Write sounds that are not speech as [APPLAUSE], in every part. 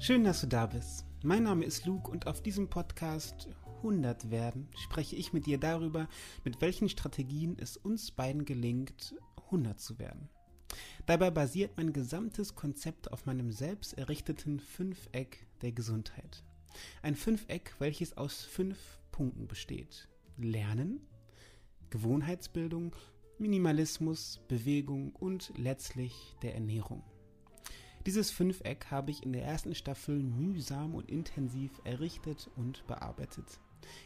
Schön, dass du da bist. Mein Name ist Luke und auf diesem Podcast 100 werden spreche ich mit dir darüber, mit welchen Strategien es uns beiden gelingt, 100 zu werden. Dabei basiert mein gesamtes Konzept auf meinem selbst errichteten Fünfeck der Gesundheit. Ein Fünfeck, welches aus fünf Punkten besteht. Lernen, Gewohnheitsbildung, Minimalismus, Bewegung und letztlich der Ernährung. Dieses Fünfeck habe ich in der ersten Staffel mühsam und intensiv errichtet und bearbeitet.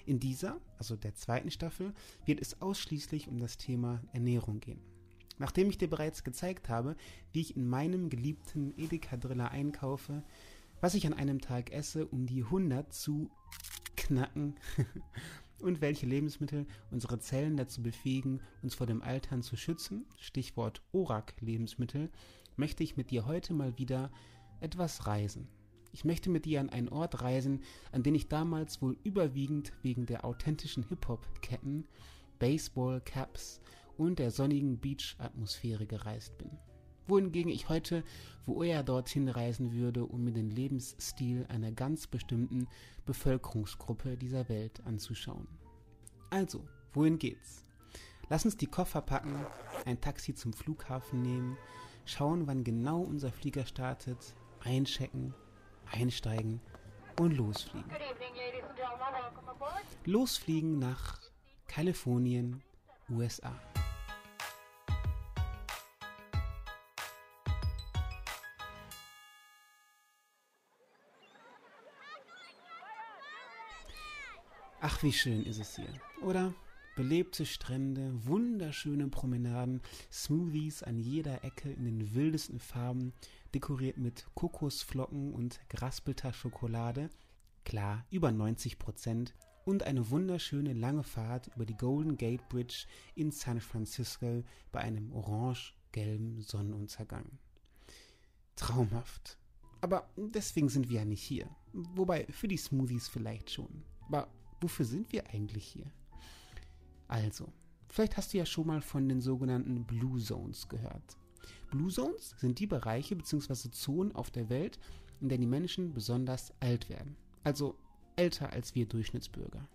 In dieser, also der zweiten Staffel, wird es ausschließlich um das Thema Ernährung gehen. Nachdem ich dir bereits gezeigt habe, wie ich in meinem geliebten Edeka Driller einkaufe, was ich an einem Tag esse, um die 100 zu knacken [LAUGHS] und welche Lebensmittel unsere Zellen dazu befähigen, uns vor dem Altern zu schützen, Stichwort ORAC-Lebensmittel, möchte ich mit dir heute mal wieder etwas reisen. Ich möchte mit dir an einen Ort reisen, an den ich damals wohl überwiegend wegen der authentischen Hip-Hop-Ketten, Baseball-Caps und der sonnigen Beach-Atmosphäre gereist bin. Wohingegen ich heute wo eher dorthin reisen würde, um mir den Lebensstil einer ganz bestimmten Bevölkerungsgruppe dieser Welt anzuschauen. Also, wohin geht's? Lass uns die Koffer packen, ein Taxi zum Flughafen nehmen, schauen, wann genau unser Flieger startet, einchecken einsteigen und losfliegen. Losfliegen nach Kalifornien, USA. Ach, wie schön ist es hier, oder? Belebte Strände, wunderschöne Promenaden, Smoothies an jeder Ecke in den wildesten Farben, dekoriert mit Kokosflocken und geraspelter Schokolade, klar, über 90 Prozent, und eine wunderschöne lange Fahrt über die Golden Gate Bridge in San Francisco bei einem orange-gelben Sonnenuntergang. Traumhaft. Aber deswegen sind wir ja nicht hier. Wobei, für die Smoothies vielleicht schon. Aber wofür sind wir eigentlich hier? Also, vielleicht hast du ja schon mal von den sogenannten Blue Zones gehört. Blue Zones sind die Bereiche bzw. Zonen auf der Welt, in denen die Menschen besonders alt werden. Also älter als wir Durchschnittsbürger.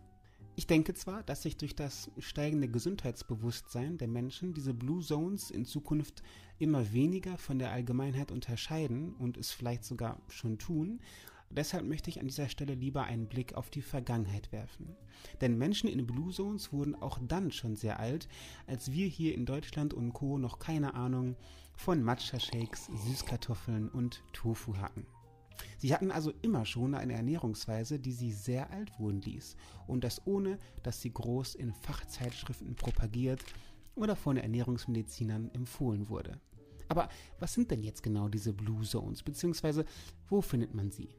Ich denke zwar, dass sich durch das steigende Gesundheitsbewusstsein der Menschen diese Blue Zones in Zukunft immer weniger von der Allgemeinheit unterscheiden und es vielleicht sogar schon tun, Deshalb möchte ich an dieser Stelle lieber einen Blick auf die Vergangenheit werfen. Denn Menschen in Blue Zones wurden auch dann schon sehr alt, als wir hier in Deutschland und Co. noch keine Ahnung von Matcha-Shakes, Süßkartoffeln und Tofu hatten. Sie hatten also immer schon eine Ernährungsweise, die sie sehr alt wurden ließ. Und das ohne, dass sie groß in Fachzeitschriften propagiert oder von Ernährungsmedizinern empfohlen wurde. Aber was sind denn jetzt genau diese Blue Zones, beziehungsweise wo findet man sie?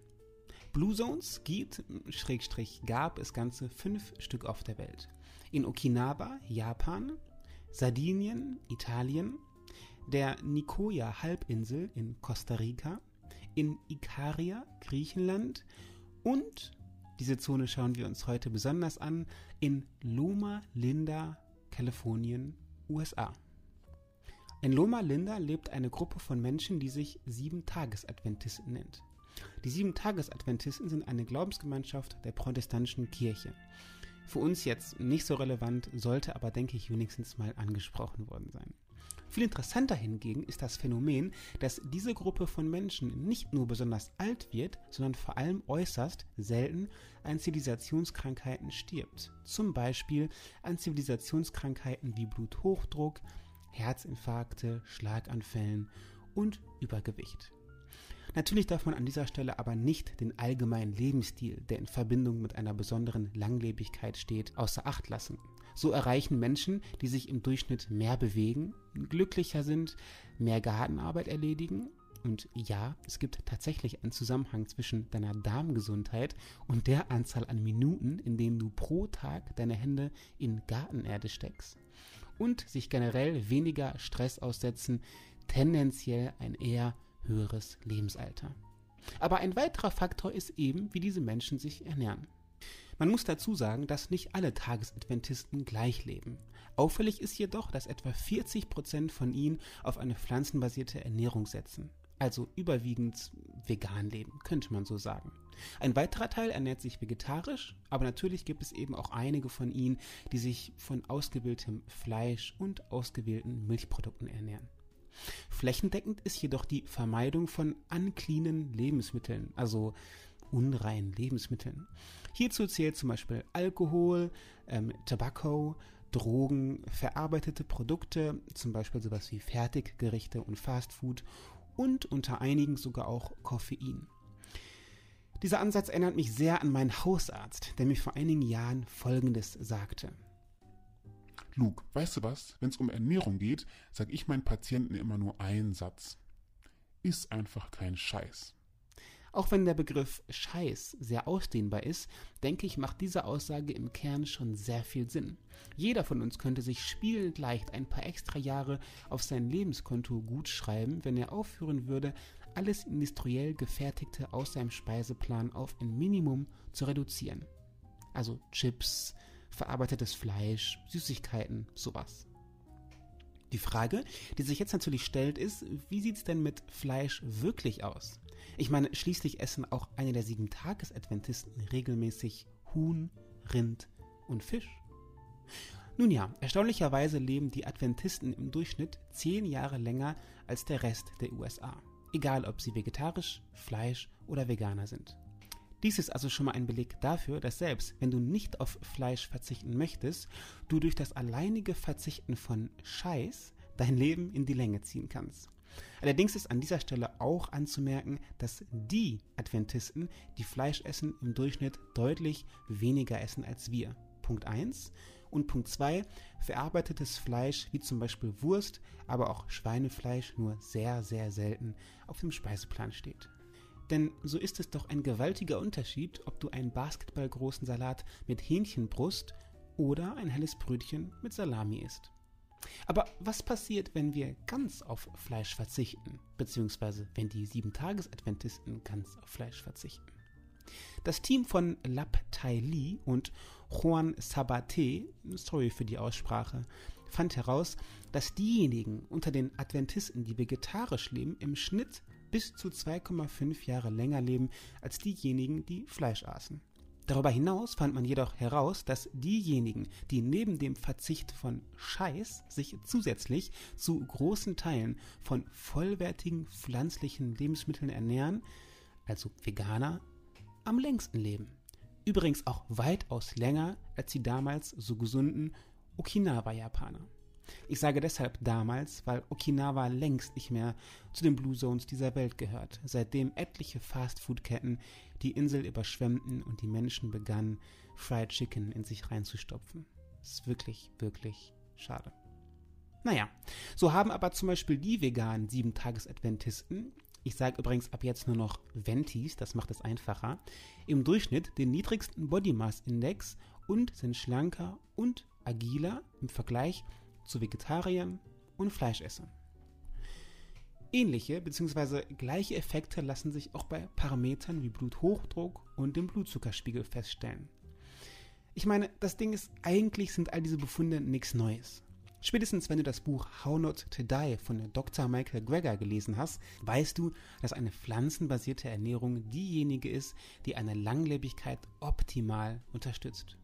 Blue Zones gibt, Schrägstrich gab es ganze fünf Stück auf der Welt. In Okinawa, Japan, Sardinien, Italien, der Nicoya-Halbinsel in Costa Rica, in Ikaria, Griechenland und, diese Zone schauen wir uns heute besonders an, in Loma Linda, Kalifornien, USA. In Loma Linda lebt eine Gruppe von Menschen, die sich Sieben-Tages-Adventisten nennt. Die Sieben-Tages-Adventisten sind eine Glaubensgemeinschaft der protestantischen Kirche. Für uns jetzt nicht so relevant, sollte aber, denke ich, wenigstens mal angesprochen worden sein. Viel interessanter hingegen ist das Phänomen, dass diese Gruppe von Menschen nicht nur besonders alt wird, sondern vor allem äußerst selten an Zivilisationskrankheiten stirbt. Zum Beispiel an Zivilisationskrankheiten wie Bluthochdruck, Herzinfarkte, Schlaganfällen und Übergewicht. Natürlich darf man an dieser Stelle aber nicht den allgemeinen Lebensstil, der in Verbindung mit einer besonderen Langlebigkeit steht, außer Acht lassen. So erreichen Menschen, die sich im Durchschnitt mehr bewegen, glücklicher sind, mehr Gartenarbeit erledigen und ja, es gibt tatsächlich einen Zusammenhang zwischen deiner Darmgesundheit und der Anzahl an Minuten, in denen du pro Tag deine Hände in Gartenerde steckst. Und sich generell weniger Stress aussetzen, tendenziell ein eher höheres Lebensalter. Aber ein weiterer Faktor ist eben, wie diese Menschen sich ernähren. Man muss dazu sagen, dass nicht alle Tagesadventisten gleich leben. Auffällig ist jedoch, dass etwa 40 Prozent von ihnen auf eine pflanzenbasierte Ernährung setzen. also überwiegend vegan leben, könnte man so sagen. Ein weiterer Teil ernährt sich vegetarisch, aber natürlich gibt es eben auch einige von ihnen, die sich von ausgewähltem Fleisch und ausgewählten Milchprodukten ernähren. Flächendeckend ist jedoch die Vermeidung von uncleanen Lebensmitteln, also unreinen Lebensmitteln. Hierzu zählt zum Beispiel Alkohol, ähm, Tobacco, Drogen, verarbeitete Produkte, zum Beispiel sowas wie Fertiggerichte und Fastfood und unter einigen sogar auch Koffein. Dieser Ansatz erinnert mich sehr an meinen Hausarzt, der mir vor einigen Jahren Folgendes sagte. Luke, weißt du was? Wenn es um Ernährung geht, sage ich meinen Patienten immer nur einen Satz. Ist einfach kein Scheiß. Auch wenn der Begriff Scheiß sehr ausdehnbar ist, denke ich, macht diese Aussage im Kern schon sehr viel Sinn. Jeder von uns könnte sich spielend leicht ein paar extra Jahre auf sein Lebenskonto gut schreiben, wenn er aufhören würde, alles industriell gefertigte aus seinem Speiseplan auf ein Minimum zu reduzieren. Also Chips, verarbeitetes Fleisch, Süßigkeiten, sowas. Die Frage, die sich jetzt natürlich stellt, ist, wie sieht es denn mit Fleisch wirklich aus? Ich meine, schließlich essen auch eine der sieben Tagesadventisten regelmäßig Huhn, Rind und Fisch. Nun ja, erstaunlicherweise leben die Adventisten im Durchschnitt zehn Jahre länger als der Rest der USA. Egal, ob sie vegetarisch, Fleisch oder Veganer sind. Dies ist also schon mal ein Beleg dafür, dass selbst wenn du nicht auf Fleisch verzichten möchtest, du durch das alleinige Verzichten von Scheiß dein Leben in die Länge ziehen kannst. Allerdings ist an dieser Stelle auch anzumerken, dass die Adventisten, die Fleisch essen, im Durchschnitt deutlich weniger essen als wir. Punkt 1. Und Punkt 2, verarbeitetes Fleisch wie zum Beispiel Wurst, aber auch Schweinefleisch nur sehr, sehr selten auf dem Speiseplan steht. Denn so ist es doch ein gewaltiger Unterschied, ob du einen basketballgroßen Salat mit Hähnchenbrust oder ein helles Brötchen mit Salami isst. Aber was passiert, wenn wir ganz auf Fleisch verzichten, beziehungsweise wenn die Sieben-Tages-Adventisten ganz auf Fleisch verzichten? Das Team von Lap Tai Li und Juan Sabate, sorry für die Aussprache, fand heraus, dass diejenigen unter den Adventisten, die vegetarisch leben, im Schnitt bis zu 2,5 Jahre länger leben als diejenigen, die Fleisch aßen. Darüber hinaus fand man jedoch heraus, dass diejenigen, die neben dem Verzicht von Scheiß sich zusätzlich zu großen Teilen von vollwertigen pflanzlichen Lebensmitteln ernähren, also Veganer, am längsten leben. Übrigens auch weitaus länger als die damals so gesunden Okinawa-Japaner. Ich sage deshalb damals, weil Okinawa längst nicht mehr zu den Blue Zones dieser Welt gehört, seitdem etliche Fastfood-Ketten die Insel überschwemmten und die Menschen begannen, Fried Chicken in sich reinzustopfen. Das ist wirklich, wirklich schade. Naja, so haben aber zum Beispiel die veganen Sieben-Tages-Adventisten, ich sage übrigens ab jetzt nur noch Ventis, das macht es einfacher, im Durchschnitt den niedrigsten Body Mass Index und sind schlanker und agiler im Vergleich zu Vegetariern und Fleischessern. Ähnliche bzw. gleiche Effekte lassen sich auch bei Parametern wie Bluthochdruck und dem Blutzuckerspiegel feststellen. Ich meine, das Ding ist, eigentlich sind all diese Befunde nichts Neues. Spätestens wenn du das Buch How Not to Die von Dr. Michael Greger gelesen hast, weißt du, dass eine pflanzenbasierte Ernährung diejenige ist, die eine Langlebigkeit optimal unterstützt.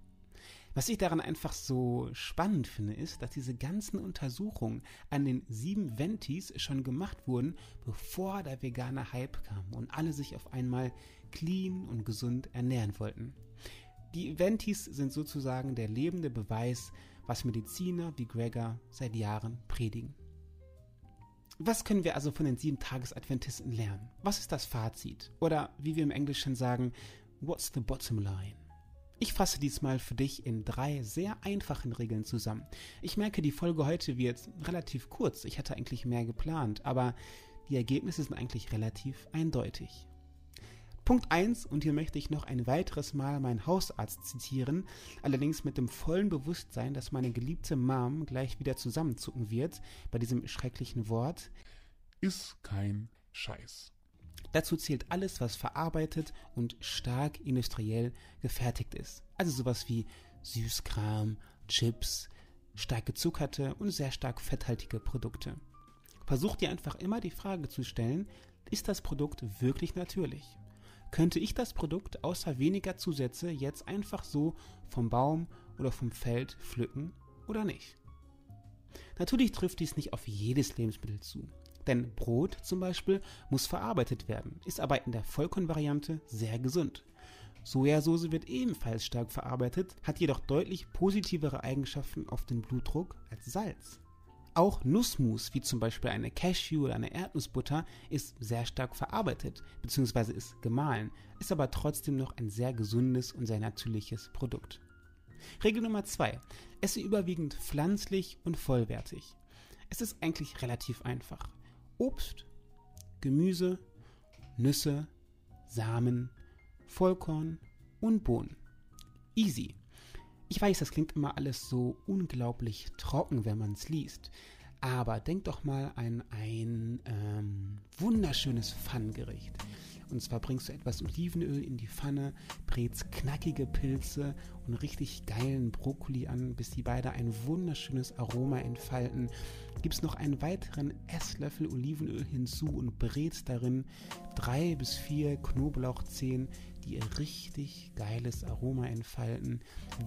Was ich daran einfach so spannend finde, ist, dass diese ganzen Untersuchungen an den sieben Ventis schon gemacht wurden, bevor der vegane Hype kam und alle sich auf einmal clean und gesund ernähren wollten. Die Ventis sind sozusagen der lebende Beweis, was Mediziner wie Gregor seit Jahren predigen. Was können wir also von den sieben Tages-Adventisten lernen? Was ist das Fazit? Oder wie wir im Englischen sagen, what's the bottom line? Ich fasse diesmal für dich in drei sehr einfachen Regeln zusammen. Ich merke, die Folge heute wird relativ kurz. Ich hatte eigentlich mehr geplant, aber die Ergebnisse sind eigentlich relativ eindeutig. Punkt 1, und hier möchte ich noch ein weiteres Mal meinen Hausarzt zitieren, allerdings mit dem vollen Bewusstsein, dass meine geliebte Mom gleich wieder zusammenzucken wird bei diesem schrecklichen Wort. Ist kein Scheiß. Dazu zählt alles, was verarbeitet und stark industriell gefertigt ist. Also sowas wie Süßkram, Chips, stark gezuckerte und sehr stark fetthaltige Produkte. Versuch dir einfach immer die Frage zu stellen, ist das Produkt wirklich natürlich? Könnte ich das Produkt außer weniger Zusätze jetzt einfach so vom Baum oder vom Feld pflücken oder nicht? Natürlich trifft dies nicht auf jedes Lebensmittel zu. Denn Brot zum Beispiel muss verarbeitet werden, ist aber in der Vollkornvariante sehr gesund. Sojasauce wird ebenfalls stark verarbeitet, hat jedoch deutlich positivere Eigenschaften auf den Blutdruck als Salz. Auch Nussmus, wie zum Beispiel eine Cashew oder eine Erdnussbutter, ist sehr stark verarbeitet bzw. ist gemahlen, ist aber trotzdem noch ein sehr gesundes und sehr natürliches Produkt. Regel Nummer 2. Esse überwiegend pflanzlich und vollwertig. Es ist eigentlich relativ einfach. Obst, Gemüse, Nüsse, Samen, Vollkorn und Bohnen. Easy. Ich weiß, das klingt immer alles so unglaublich trocken, wenn man es liest. Aber denk doch mal an ein ähm, wunderschönes Pfannengericht. Und zwar bringst du etwas Olivenöl in die Pfanne, brätst knackige Pilze und richtig geilen Brokkoli an, bis die beide ein wunderschönes Aroma entfalten. Gibst noch einen weiteren Esslöffel Olivenöl hinzu und brätst darin drei bis vier Knoblauchzehen, die ihr richtig geiles Aroma entfalten.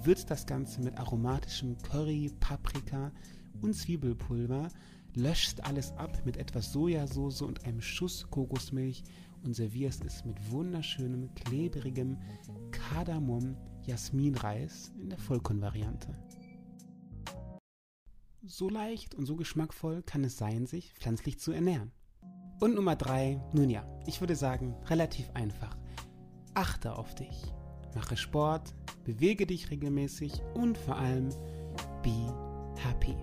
Würzt das Ganze mit aromatischem Curry, Paprika und Zwiebelpulver, löscht alles ab mit etwas Sojasauce und einem Schuss Kokosmilch und servierst es mit wunderschönem, klebrigem Kardamom-Jasminreis in der Vollkornvariante. So leicht und so geschmackvoll kann es sein, sich pflanzlich zu ernähren. Und Nummer 3, nun ja, ich würde sagen, relativ einfach. Achte auf dich. Mache Sport, bewege dich regelmäßig und vor allem be happy.